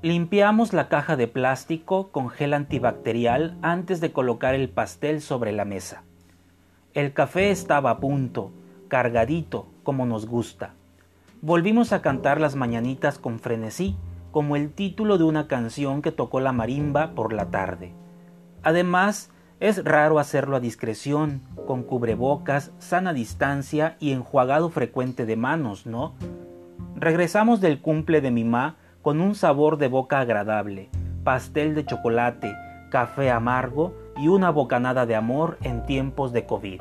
Limpiamos la caja de plástico con gel antibacterial antes de colocar el pastel sobre la mesa. El café estaba a punto, cargadito, como nos gusta. Volvimos a cantar las mañanitas con frenesí, como el título de una canción que tocó la marimba por la tarde. Además, es raro hacerlo a discreción, con cubrebocas, sana distancia y enjuagado frecuente de manos, ¿no? Regresamos del cumple de mi ma con un sabor de boca agradable, pastel de chocolate, café amargo y una bocanada de amor en tiempos de COVID.